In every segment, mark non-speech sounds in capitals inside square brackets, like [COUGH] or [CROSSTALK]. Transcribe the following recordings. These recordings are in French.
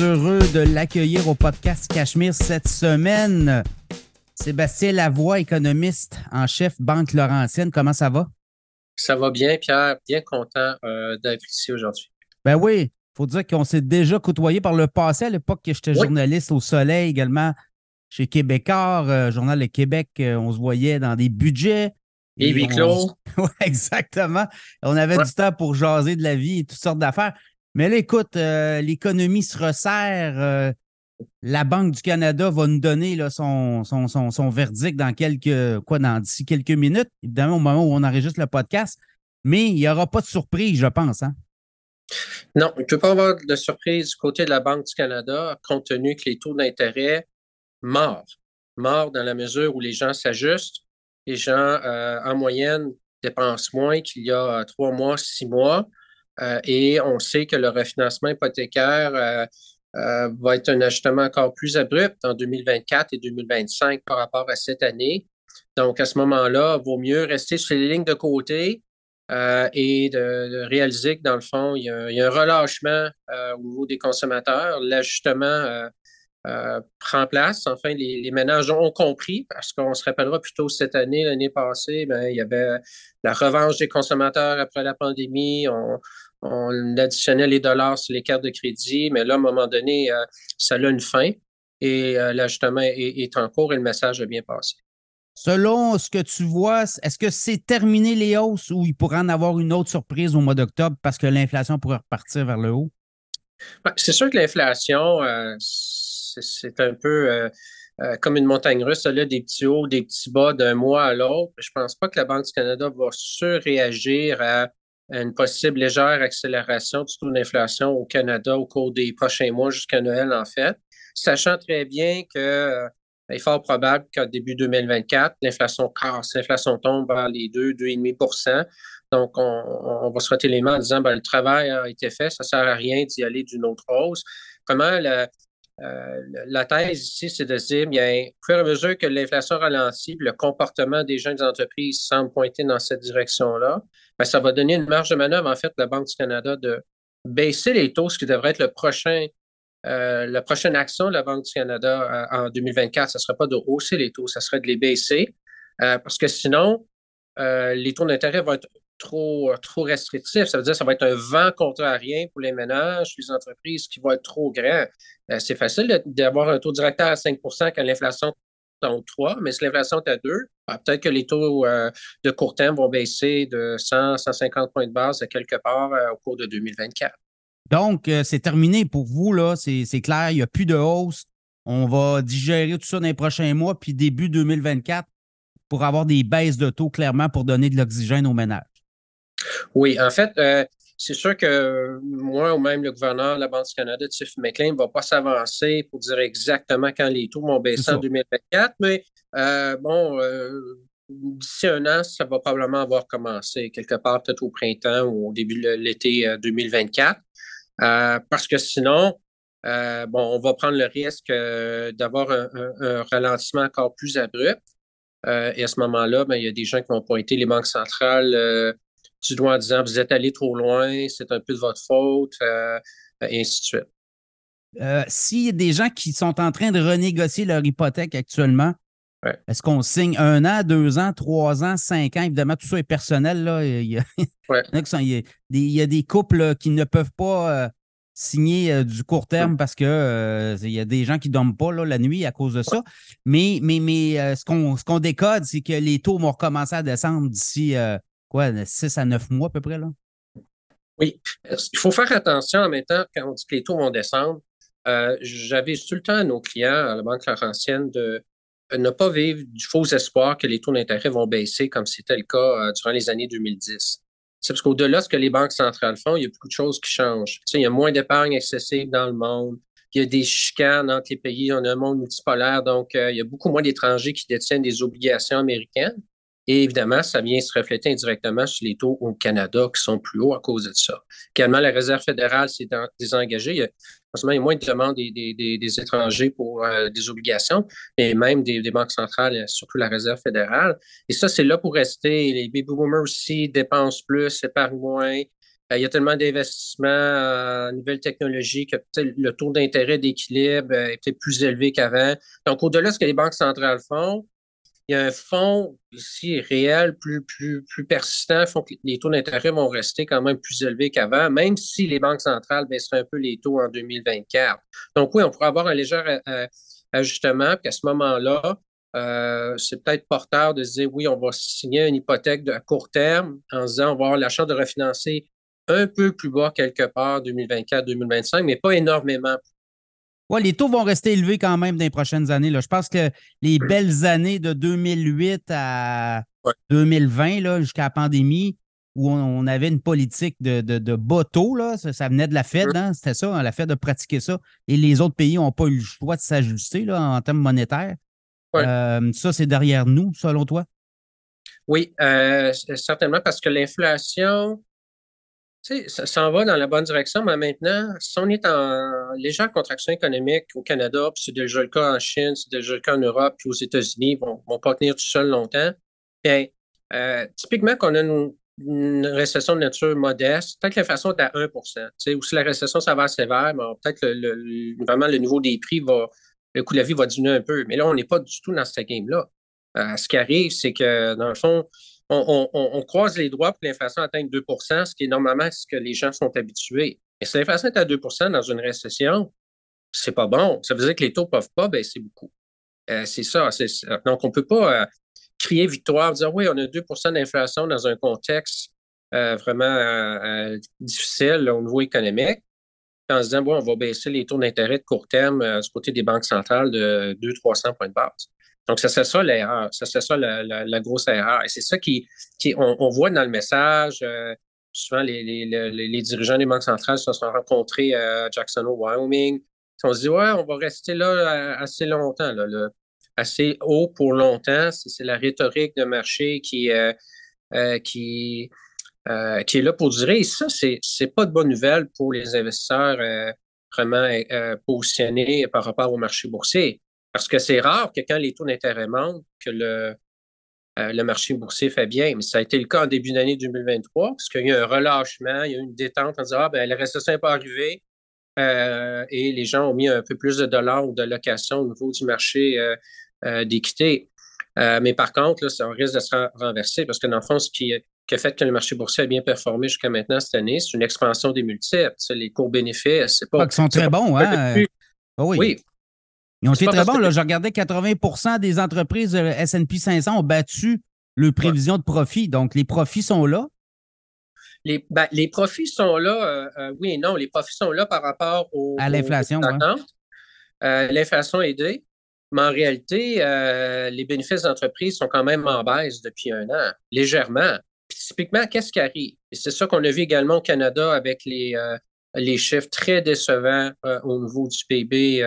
heureux de l'accueillir au podcast Cachemire cette semaine. Sébastien Lavoie, économiste en chef Banque Laurentienne. Comment ça va? Ça va bien, Pierre. Bien content euh, d'être ici aujourd'hui. Ben oui, il faut dire qu'on s'est déjà côtoyé par le passé à l'époque que j'étais journaliste au Soleil également chez Québécois, euh, Journal de Québec. Euh, on se voyait dans des budgets. Et huis clos. [LAUGHS] oui, exactement. On avait du temps pour jaser de la vie et toutes sortes d'affaires. Mais là, écoute, l'économie se resserre la Banque du Canada va nous donner son, verdict dans quelques quoi dans d'ici quelques minutes, évidemment au moment où on enregistre le podcast. Mais il n'y aura pas de surprise, je pense. Hein? Non, il ne peut pas avoir de surprise du côté de la Banque du Canada, compte tenu que les taux d'intérêt morts. Morts dans la mesure où les gens s'ajustent. Les gens, euh, en moyenne, dépensent moins qu'il y a euh, trois mois, six mois. Euh, et on sait que le refinancement hypothécaire euh, va être un ajustement encore plus abrupt en 2024 et 2025 par rapport à cette année. Donc, à ce moment-là, il vaut mieux rester sur les lignes de côté euh, et de, réaliser que, dans le fond, il y a, un relâchement euh, au niveau des consommateurs. L'ajustement prend place. Enfin, les, ménages ont compris, parce qu'on se rappellera plutôt cette année, l'année passée, ben, il y avait la revanche des consommateurs après la pandémie. On additionnait les dollars sur les cartes de crédit, mais là, à un moment donné, euh, ça a une fin et euh, l'ajustement est, en cours et le message a bien passé. Selon ce que tu vois, est-ce que c'est terminé les hausses ou il pourrait en avoir une autre surprise au mois d'octobre parce que l'inflation pourrait repartir vers le haut? C'est sûr que l'inflation, euh, c'est un peu comme une montagne russe, là, des petits hauts, des petits bas d'un mois à l'autre. Je ne pense pas que la Banque du Canada va surréagir à une possible légère accélération du taux d'inflation au Canada au cours des prochains mois jusqu'à Noël, en fait, sachant très bien que euh, est fort probable qu'au début 2024, l'inflation casse, l'inflation tombe vers les 2, 2,5 Donc, on, va se frotter les mains en disant ben, le travail a été fait, ça ne sert à rien d'y aller d'une autre hausse. Comment la, euh, la thèse ici, c'est de dire, bien, au fur et à mesure que l'inflation ralentit, le comportement des jeunes entreprises semble pointer dans cette direction-là, ben, ça va donner une marge de manœuvre, en fait, à la Banque du Canada de baisser les taux, ce qui devrait être le prochain, euh, la prochaine action de la Banque du Canada euh, en 2024. Ce ne serait pas de hausser les taux, ce serait de les baisser, parce que sinon, les taux d'intérêt vont être trop, trop restrictifs. Ça veut dire que ça va être un vent contrarien pour les ménages, les entreprises qui vont être trop grands. Euh, c'est facile d'avoir un taux directeur à 5% quand l'inflation est en 3, mais si l'inflation est à 2, ah, peut-être que les taux euh, de court terme vont baisser de 100, 150 points de base quelque part euh, au cours de 2024. Donc, c'est terminé pour vous, là. C'est clair, il n'y a plus de hausse. On va digérer tout ça dans les prochains mois, puis début 2024 pour avoir des baisses de taux, clairement, pour donner de l'oxygène aux ménages. Oui, en fait, c'est sûr que moi ou même le gouverneur de la Banque du Canada, Tiff McLean, ne va pas s'avancer pour dire exactement quand les taux vont baisser en 2024, mais euh, bon, euh, d'ici un an, ça va probablement avoir commencé quelque part peut-être au printemps ou au début de l'été 2024. Euh, parce que sinon, bon, on va prendre le risque d'avoir un, ralentissement encore plus abrupt. et à ce moment-là, ben, il y a des gens qui vont pointer les banques centrales du doigt en disant vous êtes allé trop loin, c'est un peu de votre faute, euh, et ainsi de suite. Euh, s'il y a des gens qui sont en train de renégocier leur hypothèque actuellement, est-ce qu'on signe un an, deux ans, trois ans, cinq ans? Évidemment, tout ça est personnel. Là. Il, y a, des, couples qui ne peuvent pas euh, signer du court terme parce qu'il y a des gens qui ne dorment pas la nuit à cause de ça. Mais, mais, mais ce qu'on décode, c'est que les taux vont recommencer à descendre d'ici quoi, 6 à 9 mois à peu près, là? Oui. Il faut faire attention en même temps quand on dit que les taux vont descendre. Euh, J'avais tout le temps à nos clients à la Banque Laurentienne de ne pas vivre du faux espoir que les taux d'intérêt vont baisser comme c'était le cas euh, durant les années 2010. C'est parce qu'au-delà de ce que les banques centrales font, il y a beaucoup de choses qui changent. il y a moins d'épargne excessive dans le monde. Il y a des chicanes entre les pays. On a un monde multipolaire, donc euh, il y a beaucoup moins d'étrangers qui détiennent des obligations américaines. Et évidemment, ça vient se refléter indirectement sur les taux au Canada qui sont plus hauts à cause de ça. Également, la Réserve fédérale s'est désengagée. Il y a, moins de demandes des, étrangers pour euh, des obligations, mais même des, banques centrales, surtout la Réserve fédérale. Et ça, c'est là pour rester. Les baby boomers aussi dépensent plus, épargnent moins. il y a tellement d'investissements en nouvelles technologies que le taux d'intérêt d'équilibre est peut-être plus élevé qu'avant. Donc, au-delà de ce que les banques centrales font, il y a un fonds ici réel, plus, plus, plus persistant, font que les taux d'intérêt vont rester quand même plus élevés qu'avant, même si les banques centrales baisseraient un peu les taux en 2024. Donc oui, on pourrait avoir un léger euh, euh, ajustement, puis à ce moment-là, euh, c'est peut-être porteur de se dire oui, on va signer une hypothèque de, à court terme en se disant on va avoir la chance de refinancer un peu plus bas quelque part 2024-2025, mais pas énormément Ouais, les taux vont rester élevés quand même dans les prochaines années. Là. Je pense que les belles années de 2008 à 2020, jusqu'à la pandémie, où on, avait une politique de, de, bas taux, là, ça, venait de la Fed, hein, c'était ça, hein, la Fed de pratiquer ça. Et les autres pays n'ont pas eu le choix de s'ajuster en termes monétaires. Euh, ça, c'est derrière nous, selon toi? Oui, euh, certainement, parce que l'inflation, sais, ça s'en va dans la bonne direction, mais maintenant, si on est en légère contraction économique au Canada, puis c'est déjà le cas en Chine, c'est déjà le cas en Europe, puis aux États-Unis, ils ne vont, pas tenir tout seul longtemps, bien, euh, typiquement qu'on a une, récession de nature modeste, peut-être que l'inflation est à 1% ou si la récession s'avère sévère, peut-être le, vraiment le niveau des prix va, le coût de la vie va diminuer un peu. Mais là, on n'est pas du tout dans cette game-là. Euh, ce qui arrive, c'est que, dans le fond, on, croise les doigts pour que l'inflation atteigne 2% ce qui est normalement ce que les gens sont habitués. Mais si l'inflation est à 2% dans une récession, c'est pas bon. Ça veut dire que les taux ne peuvent pas baisser beaucoup. Euh, c'est ça, Donc, on ne peut pas euh, crier victoire, dire oui, on a 2% d'inflation dans un contexte euh, vraiment difficile au niveau économique, en se disant, bon, on va baisser les taux d'intérêt de court terme du côté des banques centrales de 200-300 points de base. Donc, ça c'est ça l'erreur. Ça c'est ça la, grosse erreur. Et c'est ça qui, qui on, voit dans le message. Euh, souvent, les, les, les, dirigeants des banques centrales se sont rencontrés à Jackson, Wyoming. On se dit, ouais, on va rester là euh, assez longtemps, là, assez haut pour longtemps. C'est la rhétorique de marché qui, euh, qui, qui est là pour durer. Et ça, c'est n'est pas de bonne nouvelle pour les investisseurs vraiment positionnés par rapport au marché boursier. Parce que c'est rare que quand les taux d'intérêt montent, que le, euh, le marché boursier fait bien. Mais ça a été le cas en début d'année 2023, parce qu'il y a eu un relâchement, il y a eu une détente en disant Ah, ben, la récession n'est pas arrivée. Euh, et les gens ont mis un peu plus de dollars ou de location au niveau du marché euh, d'équité. mais par contre, là, ça risque de se renverser parce que dans le fond, ce qui, a fait que le marché boursier a bien performé jusqu'à maintenant cette année, c'est une expansion des multiples. Les cours bénéfices, c'est pas. Ah, qui sont très bons, hein? Ah oui. oui. Ils ont été très bons. Là, je regardais 80% des entreprises SP 500 ont battu le prévision de profit. Donc, les profits sont là. Les, ben, les profits sont là, euh, euh, oui et non. Les profits sont là par rapport au, à l'inflation. Euh, l'inflation est aidée, mais en réalité, les bénéfices d'entreprise sont quand même en baisse depuis un an, légèrement. typiquement, qu'est-ce qui arrive? Et c'est ça qu'on a vu également au Canada avec les, les chiffres très décevants au niveau du PIB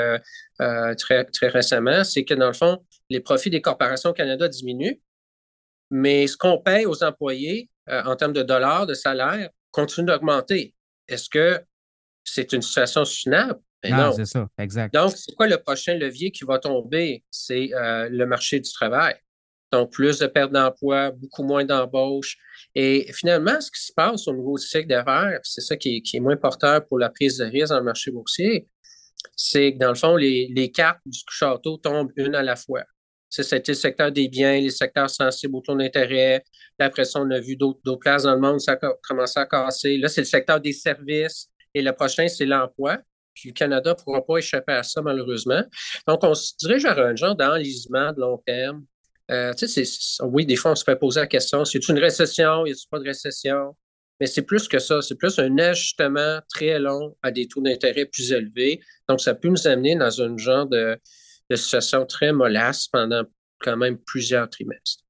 euh, très, très récemment, c'est que dans le fond, les profits des corporations au Canada diminuent, mais ce qu'on paye aux employés euh, en termes de dollars, de salaire, continue d'augmenter. Est-ce que c'est une situation soutenable? Ben non, c'est ça, exact. Donc, c'est quoi le prochain levier qui va tomber? C'est euh, le marché du travail. Donc, plus de pertes d'emploi, beaucoup moins d'embauches. Et finalement, ce qui se passe au niveau du cycle d'affaires, c'est ça qui est, moins porteur pour la prise de risque dans le marché boursier, c'est que dans le fond, les, cartes du château tombent une à la fois. C'était le secteur des biens, les secteurs sensibles au taux d'intérêt. Après ça, on a vu d'autres places dans le monde, ça a commencé à casser. Là, c'est le secteur des services. Et le prochain, c'est l'emploi. Puis le Canada ne pourra pas échapper à ça, malheureusement. Donc, on se dirige vers un genre d'enlisement de long terme. Euh, oui, des fois, on se fait poser la question, c'est une récession, y a pas de récession? mais c'est plus que ça. C'est plus un ajustement très long à des taux d'intérêt plus élevés. Donc, ça peut nous amener dans un genre de, situation très mollasse pendant quand même plusieurs trimestres.